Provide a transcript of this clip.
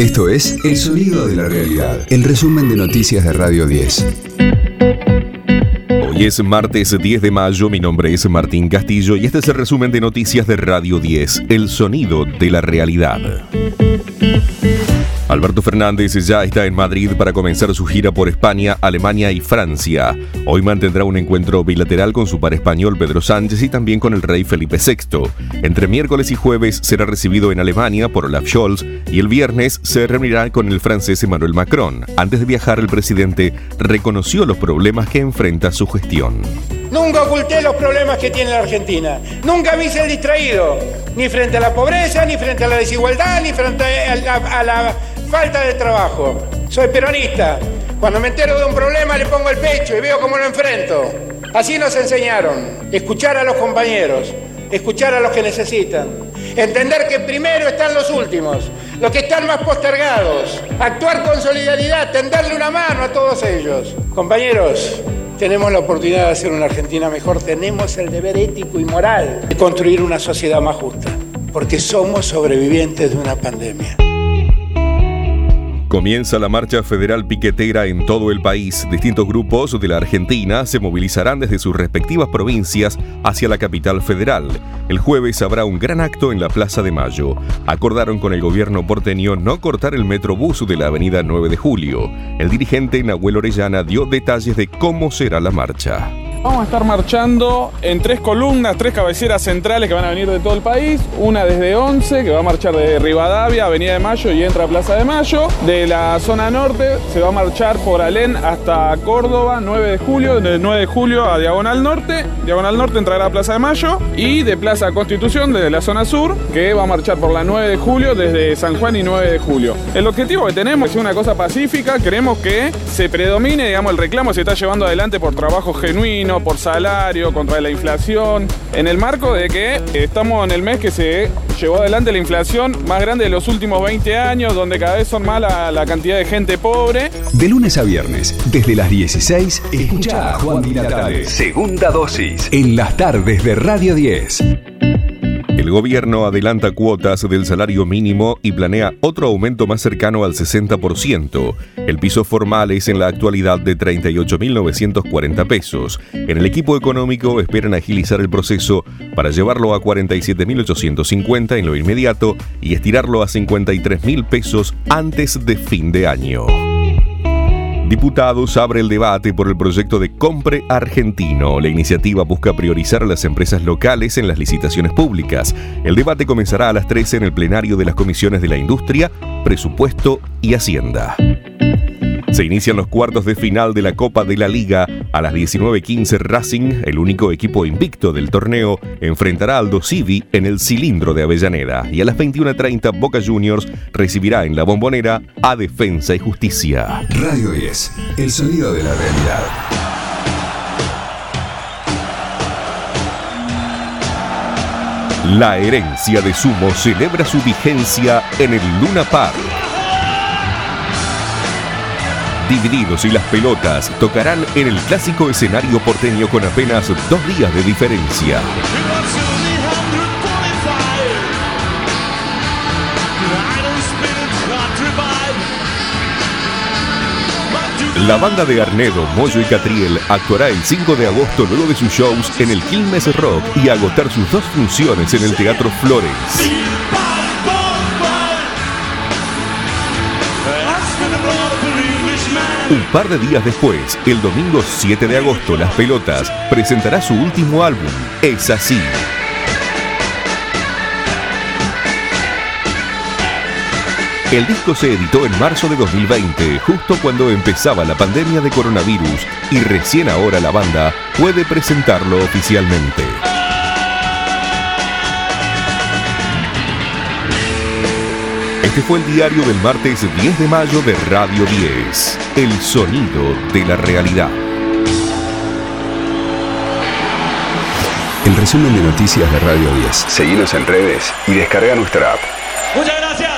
Esto es El Sonido de la Realidad, el resumen de noticias de Radio 10. Hoy es martes 10 de mayo, mi nombre es Martín Castillo y este es el resumen de noticias de Radio 10, El Sonido de la Realidad. Alberto Fernández ya está en Madrid para comenzar su gira por España, Alemania y Francia. Hoy mantendrá un encuentro bilateral con su par español Pedro Sánchez y también con el rey Felipe VI. Entre miércoles y jueves será recibido en Alemania por Olaf Scholz y el viernes se reunirá con el francés Emmanuel Macron. Antes de viajar, el presidente reconoció los problemas que enfrenta su gestión. Nunca oculté los problemas que tiene la Argentina. Nunca me hice el distraído, ni frente a la pobreza, ni frente a la desigualdad, ni frente a la, falta de trabajo. Soy peronista. Cuando me entero de un problema le pongo el pecho y veo cómo lo enfrento. Así nos enseñaron. Escuchar a los compañeros, escuchar a los que necesitan. Entender que primero están los últimos, los que están más postergados. Actuar con solidaridad, tenderle una mano a todos ellos. Compañeros, tenemos la oportunidad de hacer una Argentina mejor, tenemos el deber ético y moral de construir una sociedad más justa, porque somos sobrevivientes de una pandemia. Comienza la marcha federal piquetera en todo el país. Distintos grupos de la Argentina se movilizarán desde sus respectivas provincias hacia la capital federal. El jueves habrá un gran acto en la Plaza de Mayo. Acordaron con el gobierno porteño no cortar el metrobús de la avenida 9 de Julio. El dirigente Nahuel Orellana dio detalles de cómo será la marcha. Vamos a estar marchando en tres columnas, tres cabeceras centrales que van a venir de todo el país. Una desde 11, que va a marchar de Rivadavia, Avenida de Mayo y entra a Plaza de Mayo. De la zona norte se va a marchar por Alén hasta Córdoba, 9 de julio. De 9 de julio a Diagonal Norte. Diagonal Norte entrará a Plaza de Mayo. Y de Plaza Constitución, desde la zona sur, que va a marchar por la 9 de julio desde San Juan y 9 de julio. El objetivo que tenemos es una cosa pacífica. Queremos que se predomine, digamos, el reclamo se está llevando adelante por trabajo genuino por salario, contra la inflación, en el marco de que estamos en el mes que se llevó adelante la inflación más grande de los últimos 20 años, donde cada vez son más la, cantidad de gente pobre. De lunes a viernes, desde las 16, escucha a Juan Di Segunda dosis. En las tardes de Radio 10. El gobierno adelanta cuotas del salario mínimo y planea otro aumento más cercano al 60%. El piso formal es en la actualidad de 38.940 pesos. En el equipo económico esperan agilizar el proceso para llevarlo a 47.850 en lo inmediato y estirarlo a 53.000 pesos antes de fin de año. Diputados abre el debate por el proyecto de Compre Argentino. La iniciativa busca priorizar a las empresas locales en las licitaciones públicas. El debate comenzará a las 13 en el plenario de las comisiones de la Industria, Presupuesto y Hacienda. Se inician los cuartos de final de la Copa de la Liga. A las 19.15 Racing, el único equipo invicto del torneo, enfrentará al Civi en el cilindro de Avellaneda. Y a las 21.30 Boca Juniors recibirá en la bombonera a Defensa y Justicia. Radio 10, el sonido de la realidad. La herencia de Sumo celebra su vigencia en el Luna Park Divididos y las pelotas tocarán en el clásico escenario porteño con apenas dos días de diferencia. La banda de Arnedo, Moyo y Catriel actuará el 5 de agosto luego de sus shows en el Quilmes Rock y agotar sus dos funciones en el Teatro Flores. Un par de días después, el domingo 7 de agosto, Las Pelotas presentará su último álbum, Es así. El disco se editó en marzo de 2020, justo cuando empezaba la pandemia de coronavirus, y recién ahora la banda puede presentarlo oficialmente. Este fue el diario del martes 10 de mayo de Radio 10, El sonido de la realidad. El resumen de noticias de Radio 10. Seguimos en redes y descarga nuestra app. Muchas gracias.